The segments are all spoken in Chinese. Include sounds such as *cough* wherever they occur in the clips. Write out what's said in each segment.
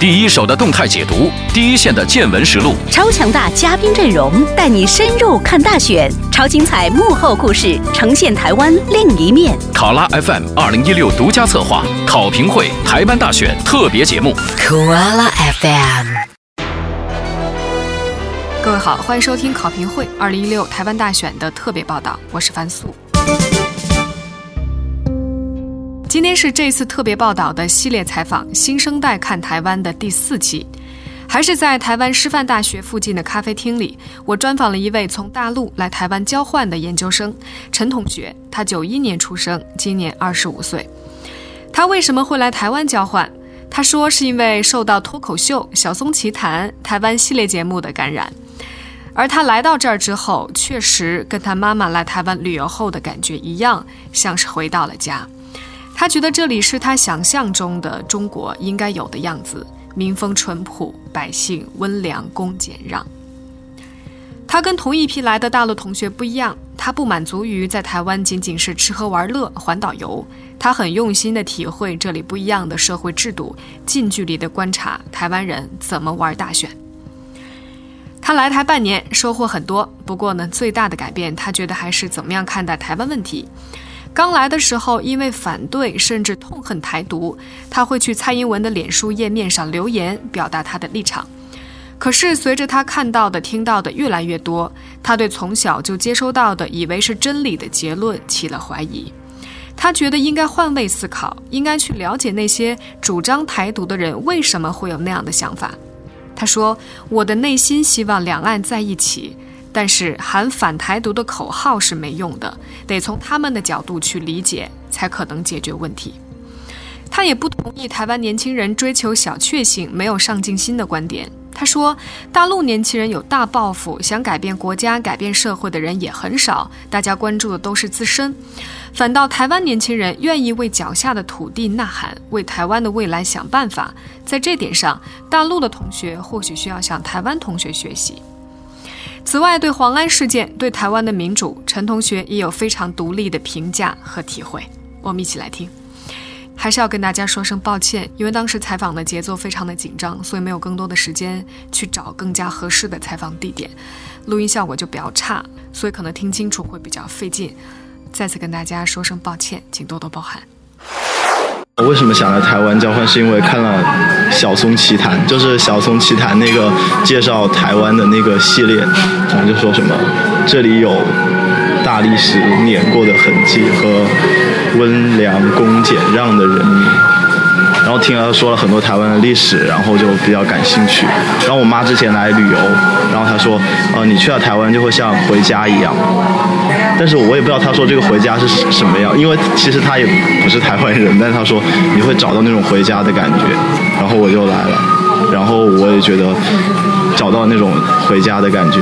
第一手的动态解读，第一线的见闻实录，超强大嘉宾阵容带你深入看大选，超精彩幕后故事呈现台湾另一面。考拉 FM 二零一六独家策划考评会台湾大选特别节目。考拉 FM，各位好，欢迎收听考评会二零一六台湾大选的特别报道，我是樊素。今天是这次特别报道的系列采访《新生代看台湾》的第四期，还是在台湾师范大学附近的咖啡厅里，我专访了一位从大陆来台湾交换的研究生陈同学。他九一年出生，今年二十五岁。他为什么会来台湾交换？他说是因为受到脱口秀《小松奇谈》台湾系列节目的感染。而他来到这儿之后，确实跟他妈妈来台湾旅游后的感觉一样，像是回到了家。他觉得这里是他想象中的中国应该有的样子，民风淳朴，百姓温良恭俭让。他跟同一批来的大陆同学不一样，他不满足于在台湾仅仅是吃喝玩乐、环岛游，他很用心地体会这里不一样的社会制度，近距离地观察台湾人怎么玩大选。他来台半年，收获很多，不过呢，最大的改变，他觉得还是怎么样看待台湾问题。刚来的时候，因为反对甚至痛恨台独，他会去蔡英文的脸书页面上留言，表达他的立场。可是随着他看到的、听到的越来越多，他对从小就接收到的以为是真理的结论起了怀疑。他觉得应该换位思考，应该去了解那些主张台独的人为什么会有那样的想法。他说：“我的内心希望两岸在一起。”但是喊反台独的口号是没用的，得从他们的角度去理解，才可能解决问题。他也不同意台湾年轻人追求小确幸、没有上进心的观点。他说，大陆年轻人有大抱负，想改变国家、改变社会的人也很少，大家关注的都是自身。反倒台湾年轻人愿意为脚下的土地呐喊，为台湾的未来想办法。在这点上，大陆的同学或许需要向台湾同学学习。此外，对黄安事件、对台湾的民主，陈同学也有非常独立的评价和体会。我们一起来听。还是要跟大家说声抱歉，因为当时采访的节奏非常的紧张，所以没有更多的时间去找更加合适的采访地点，录音效果就比较差，所以可能听清楚会比较费劲。再次跟大家说声抱歉，请多多包涵。我为什么想来台湾交换？是因为看了《小松奇谈》，就是《小松奇谈》那个介绍台湾的那个系列，然后就说什么这里有大历史碾过的痕迹和温良恭俭让的人民。然后听他说了很多台湾的历史，然后就比较感兴趣。然后我妈之前来旅游，然后她说，呃，你去了台湾就会像回家一样。但是我也不知道他说这个回家是什么样，因为其实他也不是台湾人，但是她说你会找到那种回家的感觉。然后我就来了，然后我也觉得找到那种回家的感觉。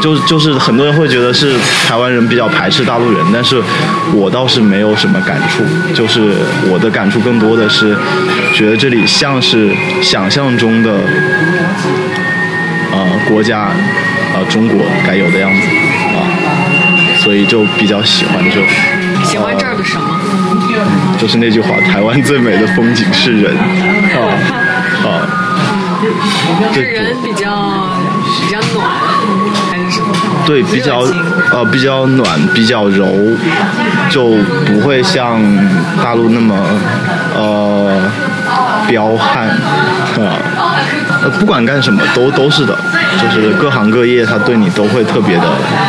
就就是很多人会觉得是台湾人比较排斥大陆人，但是我倒是没有什么感触，就是我的感触更多的是觉得这里像是想象中的呃国家呃中国该有的样子，所以就比较喜欢这。喜欢这儿的什么？就是那句话，台湾最美的风景是人啊 *laughs* 啊。是人比较比较暖。对，比较呃比较暖，比较柔，就不会像大陆那么呃彪悍啊。呃，不管干什么都都是的，就是各行各业他对你都会特别的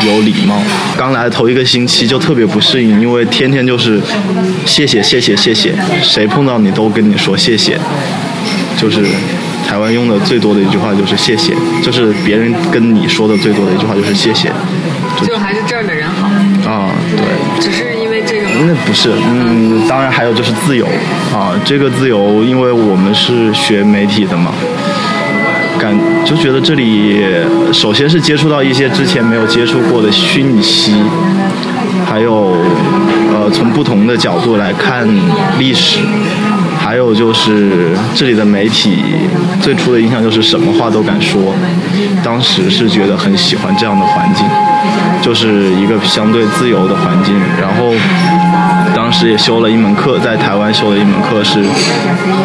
有礼貌。刚来头一个星期就特别不适应，因为天天就是谢谢谢谢谢谢，谁碰到你都跟你说谢谢，就是。台湾用的最多的一句话就是谢谢，就是别人跟你说的最多的一句话就是谢谢。就还是这儿的人好。啊，对。只是因为这个。那不是，嗯，当然还有就是自由啊，这个自由，因为我们是学媒体的嘛，感就觉得这里首先是接触到一些之前没有接触过的讯息，还有呃从不同的角度来看历史。还有就是这里的媒体最初的印象就是什么话都敢说，当时是觉得很喜欢这样的环境，就是一个相对自由的环境。然后当时也修了一门课，在台湾修了一门课是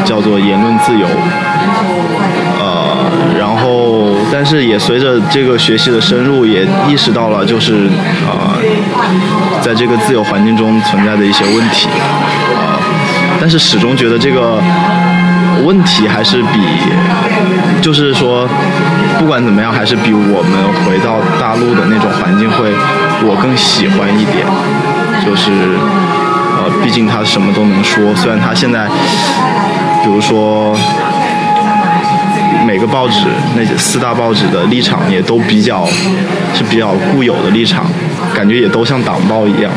叫做言论自由。然后但是也随着这个学习的深入，也意识到了就是呃，在这个自由环境中存在的一些问题。啊，但是始终觉得这个。问题还是比，就是说，不管怎么样，还是比我们回到大陆的那种环境会，我更喜欢一点。就是，呃，毕竟他什么都能说，虽然他现在，比如说，每个报纸那四大报纸的立场也都比较是比较固有的立场，感觉也都像党报一样，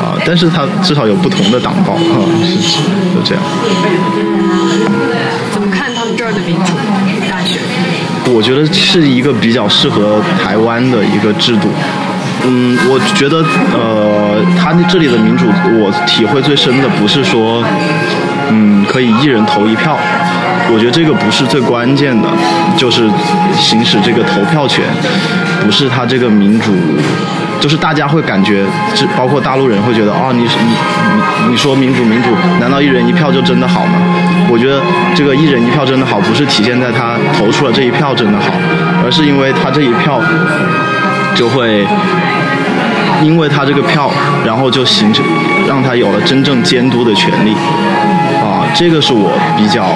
啊，但是他至少有不同的党报，啊，是就这样。的民主大选，我觉得是一个比较适合台湾的一个制度。嗯，我觉得呃，他这里的民主，我体会最深的不是说，嗯，可以一人投一票。我觉得这个不是最关键的，就是行使这个投票权，不是他这个民主。就是大家会感觉，这包括大陆人会觉得，哦，你你你你说民主民主，难道一人一票就真的好吗？我觉得这个一人一票真的好，不是体现在他投出了这一票真的好，而是因为他这一票就会，因为他这个票，然后就形成让他有了真正监督的权利。这个是我比较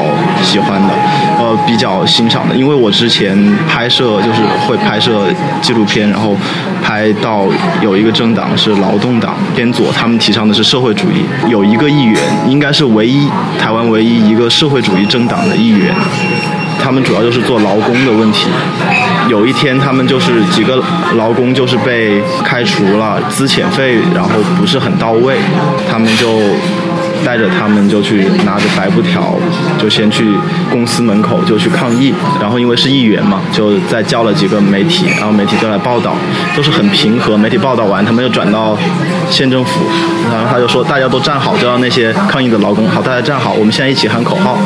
喜欢的，呃，比较欣赏的，因为我之前拍摄就是会拍摄纪录片，然后拍到有一个政党是劳动党偏左，他们提倡的是社会主义，有一个议员应该是唯一台湾唯一一个社会主义政党的议员，他们主要就是做劳工的问题。有一天他们就是几个劳工就是被开除了，资遣费然后不是很到位，他们就。带着他们就去拿着白布条，就先去公司门口就去抗议。然后因为是议员嘛，就再叫了几个媒体，然后媒体就来报道，都是很平和。媒体报道完，他们又转到县政府，然后他就说大家都站好，叫那些抗议的劳工好，大家站好，我们现在一起喊口号。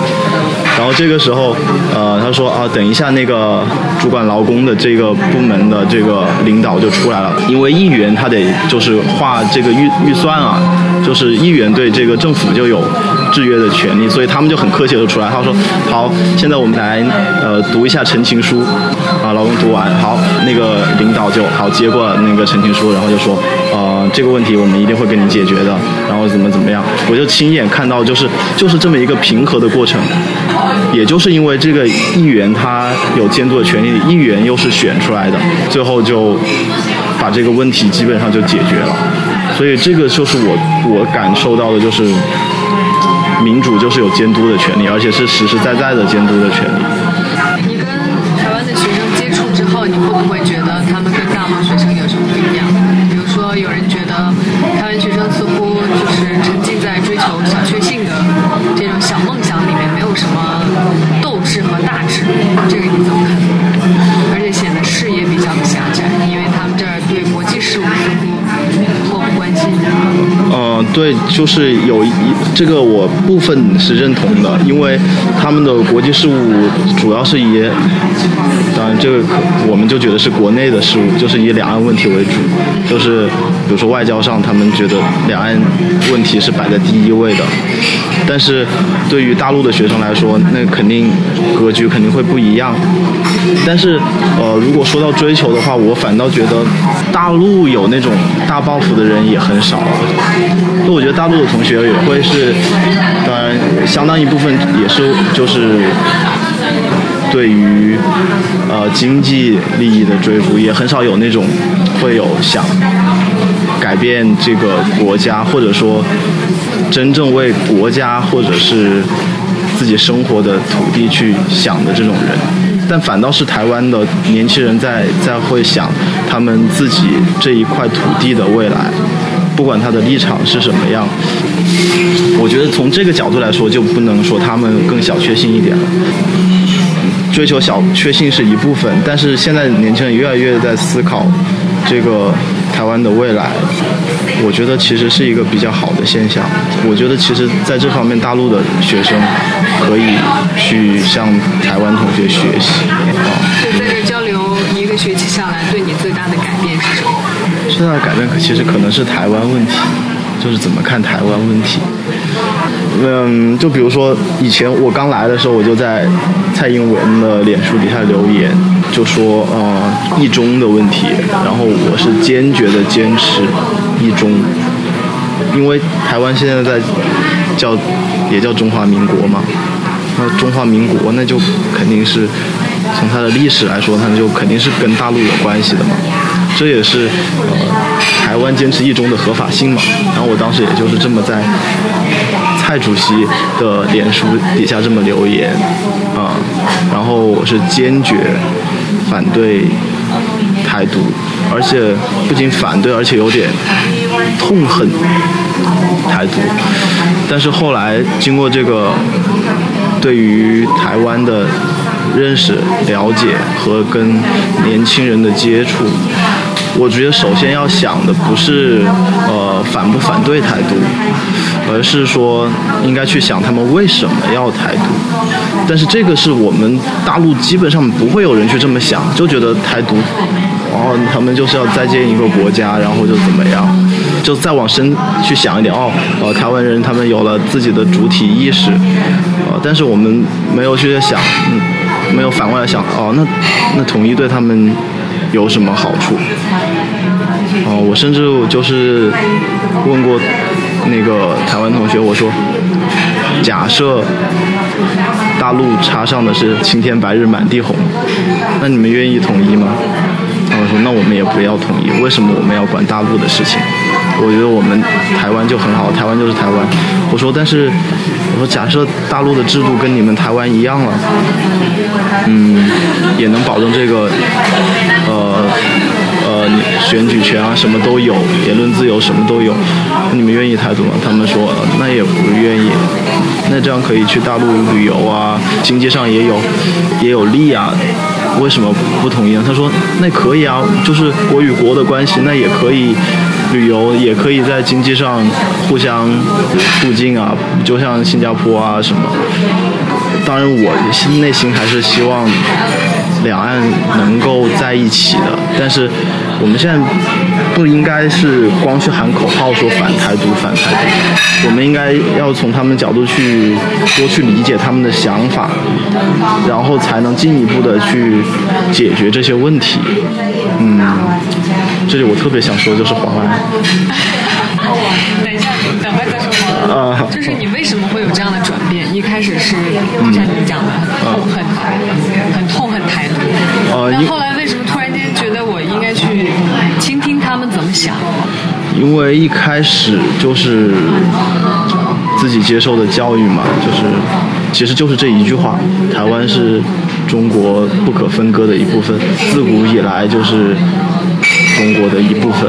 然后这个时候，呃，他说啊，等一下那个主管劳工的这个部门的这个领导就出来了，因为议员他得就是画这个预预算啊，就是议员对这个政府就有制约的权利，所以他们就很客气的出来，他说好，现在我们来呃读一下陈情书，啊，劳工读完，好，那个领导就好接过那个陈情书，然后就说，呃，这个问题我们一定会给你解决的，然后怎么怎么样，我就亲眼看到就是就是这么一个平和的过程。也就是因为这个议员他有监督的权利，议员又是选出来的，最后就把这个问题基本上就解决了。所以这个就是我我感受到的，就是民主就是有监督的权利，而且是实实在在的监督的权利。你跟台湾的学生接触之后，你会不会对，就是有一这个我部分是认同的，因为他们的国际事务主要是以，当然这个可我们就觉得是国内的事务，就是以两岸问题为主，就是比如说外交上，他们觉得两岸问题是摆在第一位的。但是，对于大陆的学生来说，那肯定格局肯定会不一样。但是，呃，如果说到追求的话，我反倒觉得大陆有那种大抱负的人也很少那。我觉得大陆的同学也会是，当然相当一部分也是就是对于呃经济利益的追逐，也很少有那种会有想改变这个国家或者说。真正为国家或者是自己生活的土地去想的这种人，但反倒是台湾的年轻人在在会想他们自己这一块土地的未来，不管他的立场是什么样。我觉得从这个角度来说，就不能说他们更小确幸一点了。追求小确幸是一部分，但是现在年轻人越来越在思考这个台湾的未来。我觉得其实是一个比较好的现象。我觉得其实在这方面，大陆的学生可以去向台湾同学学习。啊。在这交流一个学期下来，对你自。最大的改变其实可能是台湾问题，就是怎么看台湾问题。嗯，就比如说以前我刚来的时候，我就在蔡英文的脸书底下留言，就说呃一中的问题，然后我是坚决的坚持一中，因为台湾现在在叫也叫中华民国嘛，那中华民国那就肯定是从它的历史来说，它就肯定是跟大陆有关系的嘛，这也是呃台湾坚持一中的合法性嘛，然后我当时也就是这么在。蔡主席的脸书底下这么留言啊，然后我是坚决反对台独，而且不仅反对，而且有点痛恨台独。但是后来经过这个对于台湾的认识、了解和跟年轻人的接触。我觉得首先要想的不是呃反不反对台独，而是说应该去想他们为什么要台独。但是这个是我们大陆基本上不会有人去这么想，就觉得台独，然后他们就是要再建一个国家，然后就怎么样，就再往深去想一点哦，呃台湾人他们有了自己的主体意识，呃但是我们没有去想，嗯没有反过来想哦那那统一对他们。有什么好处？哦，我甚至就是问过那个台湾同学，我说，假设大陆插上的是青天白日满地红，那你们愿意统一吗？他们说，那我们也不要统一。为什么我们要管大陆的事情？我觉得我们台湾就很好，台湾就是台湾。我说，但是我说，假设大陆的制度跟你们台湾一样了，嗯，也能保证这个。呃呃，选举权啊，什么都有，言论自由什么都有，你们愿意台独吗？他们说那也不愿意。那这样可以去大陆旅游啊，经济上也有也有利啊，为什么不同意呢？他说那可以啊，就是国与国的关系，那也可以旅游，也可以在经济上互相促进啊，就像新加坡啊什么。当然，我内心还是希望。两岸能够在一起的，但是我们现在不应该是光去喊口号说反台独反台独，我们应该要从他们角度去多去理解他们的想法，然后才能进一步的去解决这些问题。嗯，这里我特别想说的就是黄安。*laughs* 等一下，等会再说黄安。啊，就是你为什么会有这样的转变？一开始是像你讲的很痛恨，很痛恨台独。那后来为什么突然间觉得我应该去倾听他们怎么想？因为一开始就是自己接受的教育嘛，就是其实就是这一句话：台湾是中国不可分割的一部分，自古以来就是中国的一部分。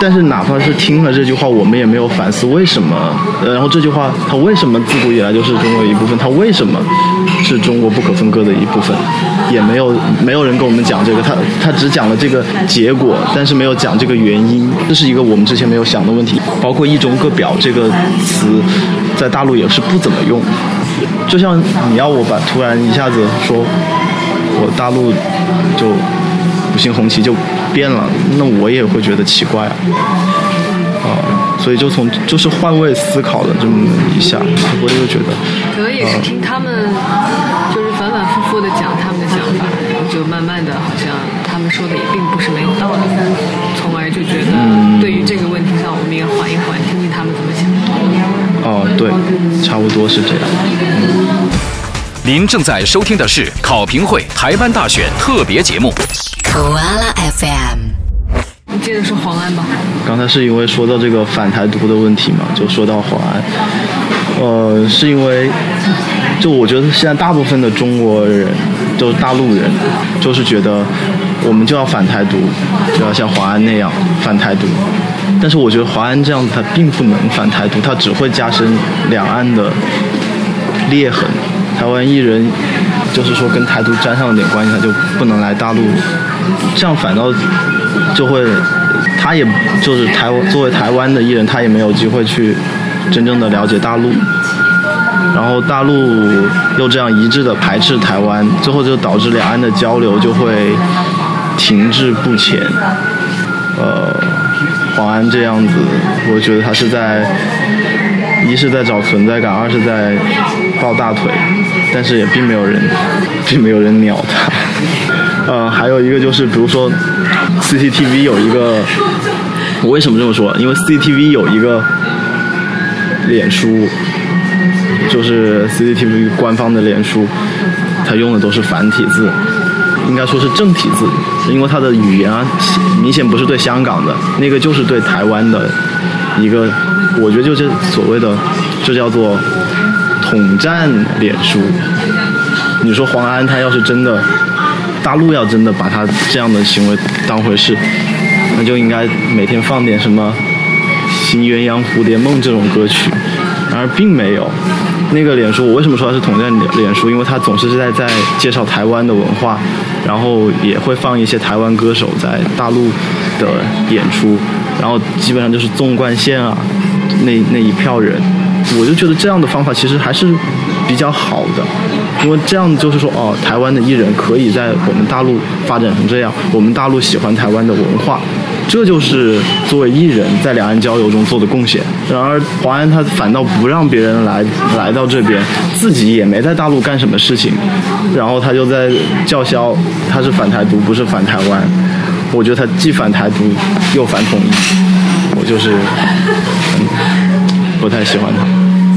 但是哪怕是听了这句话，我们也没有反思为什么。然后这句话，它为什么自古以来就是中国一部分？它为什么是中国不可分割的一部分？也没有没有人跟我们讲这个，他他只讲了这个结果，但是没有讲这个原因。这是一个我们之前没有想的问题。包括“一中各表”这个词，在大陆也是不怎么用。就像你要我把突然一下子说，我大陆就星红旗就。变了，那我也会觉得奇怪啊，啊，所以就从就是换位思考了这么一下，我就觉得，可能也是听他们就是反反复复的讲他们的想法，然后就慢慢的好像他们说的也并不是没有道理，从而就觉得对于这个问题上，我们也缓一缓，听听他们怎么想。哦，对，差不多是这样。您正在收听的是考评会台湾大选特别节目。Koala FM，你接着说黄安吧。刚才是因为说到这个反台独的问题嘛，就说到黄安。呃，是因为，就我觉得现在大部分的中国人，就是大陆人，就是觉得我们就要反台独，就要像黄安那样反台独。但是我觉得华安这样子他并不能反台独，他只会加深两岸的裂痕。台湾艺人就是说跟台独沾上了点关系，他就不能来大陆。这样反倒就会，他也就是台作为台湾的艺人，他也没有机会去真正的了解大陆。然后大陆又这样一致的排斥台湾，最后就导致两岸的交流就会停滞不前。呃，黄安这样子，我觉得他是在一是在找存在感，二是在抱大腿，但是也并没有人，并没有人鸟他。呃，还有一个就是，比如说 CCTV 有一个，我为什么这么说？因为 CCTV 有一个脸书，就是 CCTV 官方的脸书，它用的都是繁体字。应该说是正体字，因为它的语言啊，明显不是对香港的，那个就是对台湾的一个，我觉得就是所谓的，这叫做统战脸书。你说黄安他要是真的，大陆要真的把他这样的行为当回事，那就应该每天放点什么《新鸳鸯蝴蝶梦》这种歌曲，然而并没有。那个脸书，我为什么说它是统战脸书？因为它总是在在介绍台湾的文化，然后也会放一些台湾歌手在大陆的演出，然后基本上就是纵贯线啊，那那一票人，我就觉得这样的方法其实还是比较好的，因为这样就是说，哦，台湾的艺人可以在我们大陆发展成这样，我们大陆喜欢台湾的文化。这就是作为艺人在两岸交流中做的贡献。然而，华安他反倒不让别人来来到这边，自己也没在大陆干什么事情，然后他就在叫嚣他是反台独，不是反台湾。我觉得他既反台独又反统一，我就是不太喜欢他。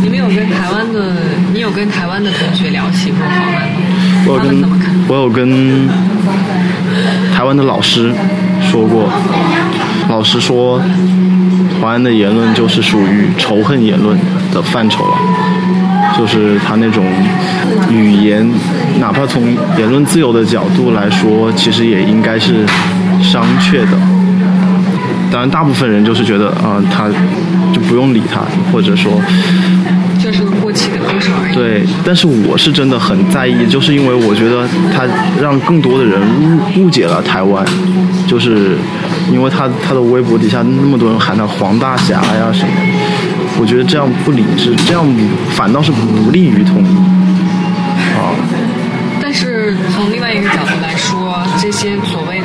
你们有跟台湾的，你有跟台湾的同学聊起过吗？我有跟，我有跟台湾的老师。说过，老师说，华安的言论就是属于仇恨言论的范畴了，就是他那种语言，哪怕从言论自由的角度来说，其实也应该是商榷的。当然，大部分人就是觉得啊，他就不用理他，或者说。就是个过气的歌手而已。对，但是我是真的很在意，就是因为我觉得他让更多的人误误解了台湾，就是因为他他的微博底下那么多人喊他黄大侠呀什么，我觉得这样不理智，这样反倒是不利于统一啊。但是从另外一个角度来说，这些所谓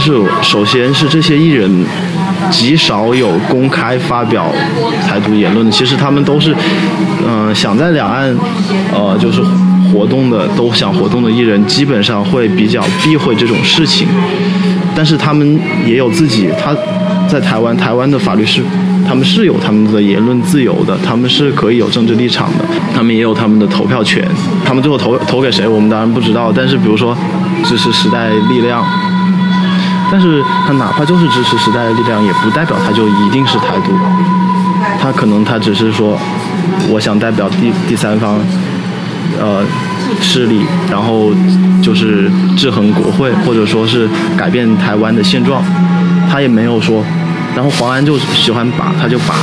是首先是这些艺人极少有公开发表台独言论的，其实他们都是，嗯，想在两岸，呃，就是活动的，都想活动的艺人，基本上会比较避讳这种事情。但是他们也有自己，他在台湾，台湾的法律是。他们是有他们的言论自由的，他们是可以有政治立场的，他们也有他们的投票权。他们最后投投给谁，我们当然不知道。但是，比如说支持时代力量，但是他哪怕就是支持时代的力量，也不代表他就一定是台独。他可能他只是说，我想代表第第三方，呃，势力，然后就是制衡国会，或者说是改变台湾的现状。他也没有说。然后黄安就喜欢把，他就把，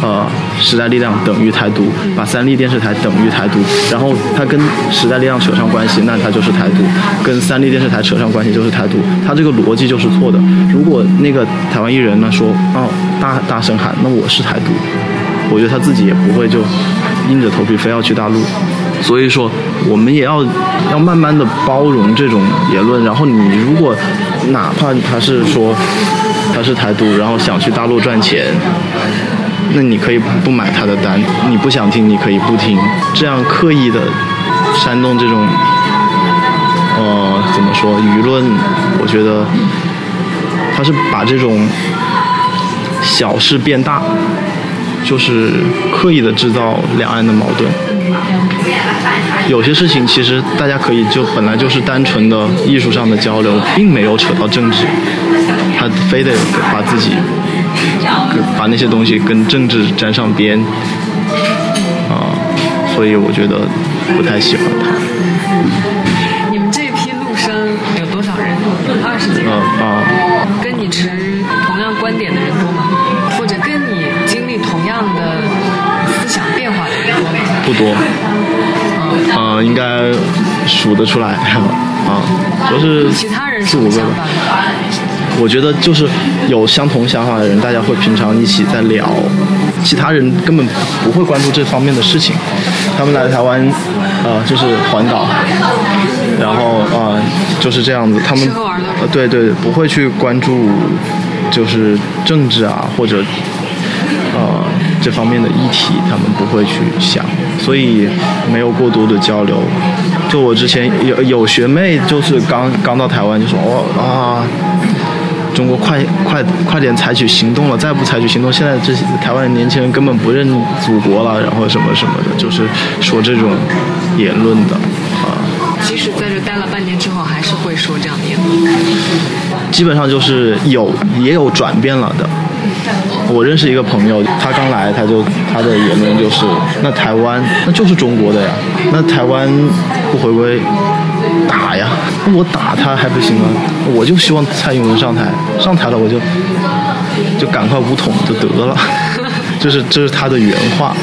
呃，时代力量等于台独，把三立电视台等于台独，然后他跟时代力量扯上关系，那他就是台独；跟三立电视台扯上关系就是台独。他这个逻辑就是错的。如果那个台湾艺人呢说，哦，大大声喊，那我是台独，我觉得他自己也不会就硬着头皮非要去大陆。所以说，我们也要要慢慢的包容这种言论。然后你如果哪怕他是说。他是台独，然后想去大陆赚钱，那你可以不买他的单，你不想听你可以不听，这样刻意的煽动这种，呃，怎么说舆论？我觉得他是把这种小事变大，就是刻意的制造两岸的矛盾。有些事情其实大家可以就本来就是单纯的艺术上的交流，并没有扯到政治。他非得把自己跟把那些东西跟政治沾上边，啊、所以我觉得不太喜欢他。你们这批陆生有多少人？二十几嗯人。啊、跟你持同样观点的人多吗？或者跟你经历同样的思想变化的人多吗？不多，啊，应该数得出来 *laughs* 啊，就是其他人四五个？我觉得就是有相同想法的人，大家会平常一起在聊，其他人根本不会关注这方面的事情。他们来台湾，呃，就是环岛，然后呃，就是这样子。他们呃，对对，不会去关注就是政治啊或者呃这方面的议题，他们不会去想，所以没有过多的交流。就我之前有有学妹，就是刚刚到台湾就说哦啊，中国快快快点采取行动了，再不采取行动，现在这些台湾的年轻人根本不认祖国了，然后什么什么的，就是说这种言论的啊。即使在这待了半年之后，还是会说这样的言论。基本上就是有也有转变了的。我认识一个朋友，他刚来，他就他的言论就是，那台湾那就是中国的呀，那台湾不回归打呀，那我打他还不行吗？我就希望蔡英文上台，上台了我就就赶快武统就得了，*laughs* 这是这是他的原话。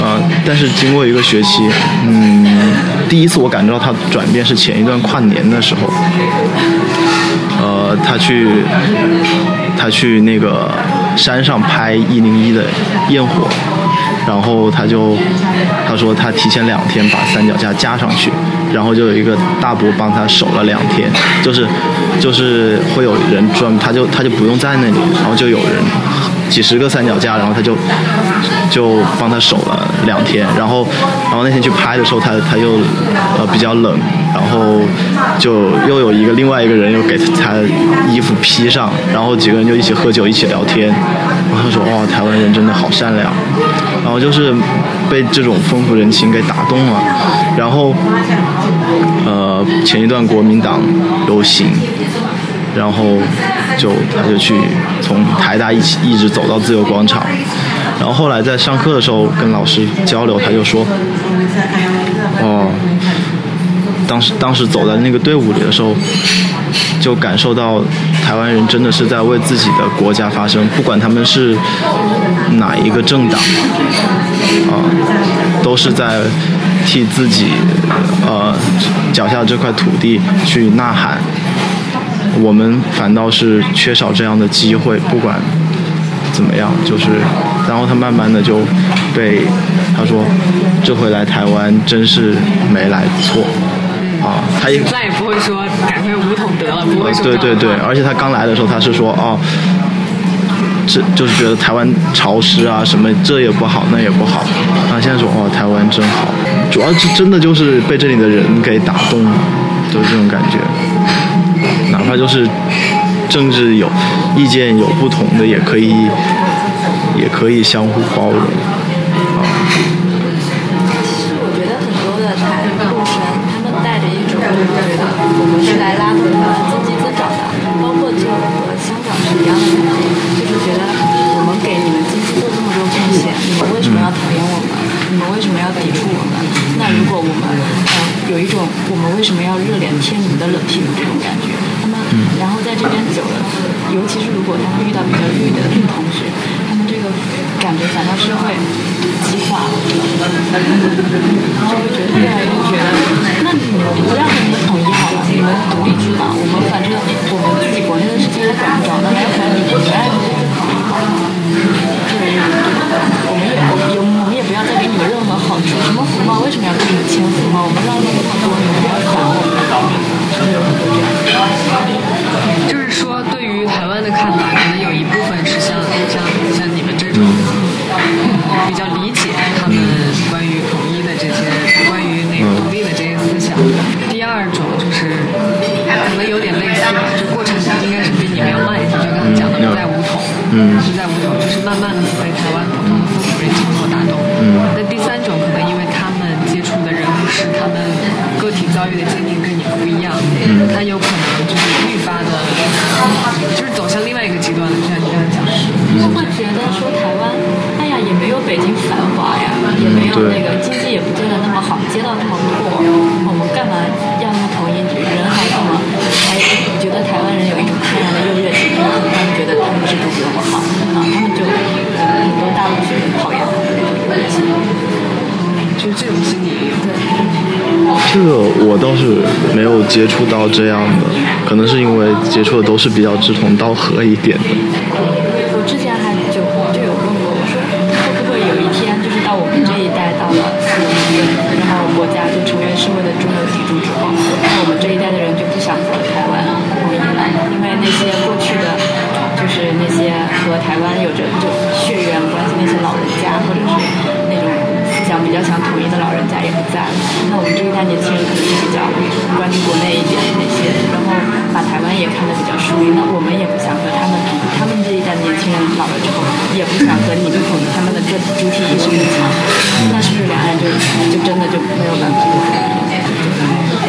呃，但是经过一个学期，嗯，第一次我感觉到他转变是前一段跨年的时候，呃，他去他去那个山上拍一零一的焰火，然后他就他说他提前两天把三脚架加上去，然后就有一个大伯帮他守了两天，就是就是会有人专门他就他就不用在那里，然后就有人几十个三脚架，然后他就就帮他守了两天，然后然后那天去拍的时候，他他又呃比较冷，然后就又有一个另外一个人又给他衣服披上，然后几个人就一起喝酒一起聊天，然后他说哇台湾人真的好善良，然后就是被这种风土人情给打动了，然后呃前一段国民党游行。然后就他就去从台大一起一直走到自由广场，然后后来在上课的时候跟老师交流，他就说，哦，当时当时走在那个队伍里的时候，就感受到台湾人真的是在为自己的国家发声，不管他们是哪一个政党，啊，都是在替自己呃脚下这块土地去呐喊。我们反倒是缺少这样的机会，不管怎么样，就是，然后他慢慢的就被他说，这回来台湾真是没来错，啊，他也再也不会说赶快武统得了，不会说对对对，而且他刚来的时候他是说哦，这就是觉得台湾潮湿啊，什么这也不好那也不好，啊现在说哦台湾真好，主要是真的就是被这里的人给打动了，就是这种感觉。哪怕就是政治有意见有不同的，也可以也可以相互包容。我这种心理。这个我倒是没有接触到这样的，可能是因为接触的都是比较志同道合一点的。在。那我们这一代年轻人可能就比较关注国内一点那些，然后把台湾也看得比较疏离。那我们也不想和他们，他们这一代年轻人老了之后，也不想和你们统一，他们的个主体意识更强。那是不是两岸就就真的就没有办法？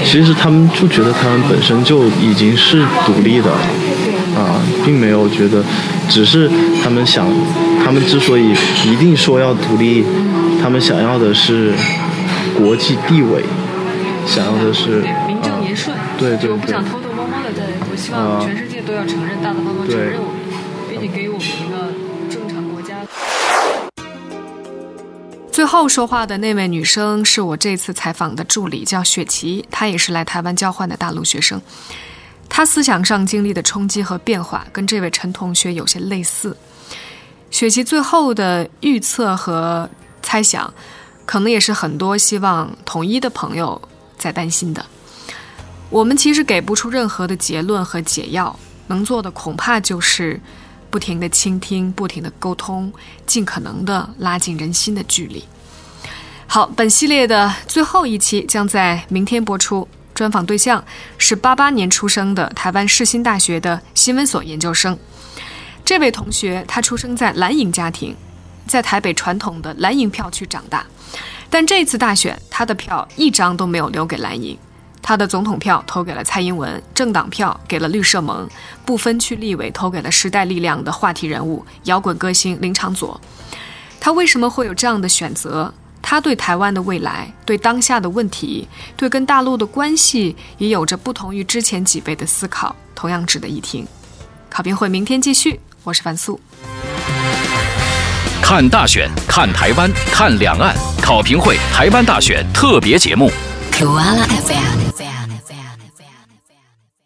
其实他们就觉得他们本身就已经是独立的，啊，并没有觉得，只是他们想，他们之所以一定说要独立，他们想要的是国际地位，想要的是名正啊言顺，对对对就我不想偷偷摸摸的，在我希望啊全世界都要承认，大大方方承认我们，并且给予我们一个正常国家。最后说话的那位女生是我这次采访的助理，叫雪琪，她也是来台湾交换的大陆学生。她思想上经历的冲击和变化，跟这位陈同学有些类似。雪琪最后的预测和猜想，可能也是很多希望统一的朋友在担心的。我们其实给不出任何的结论和解药，能做的恐怕就是不停的倾听，不停的沟通，尽可能的拉近人心的距离。好，本系列的最后一期将在明天播出。专访对象是八八年出生的台湾世新大学的新闻所研究生。这位同学他出生在蓝营家庭，在台北传统的蓝营票区长大，但这次大选他的票一张都没有留给蓝营。他的总统票投给了蔡英文，政党票给了绿社盟，不分区立委投给了时代力量的话题人物摇滚歌星林长佐。他为什么会有这样的选择？他对台湾的未来、对当下的问题、对跟大陆的关系，也有着不同于之前几倍的思考，同样值得一听。考评会明天继续，我是樊素。看大选，看台湾，看两岸，考评会台湾大选特别节目。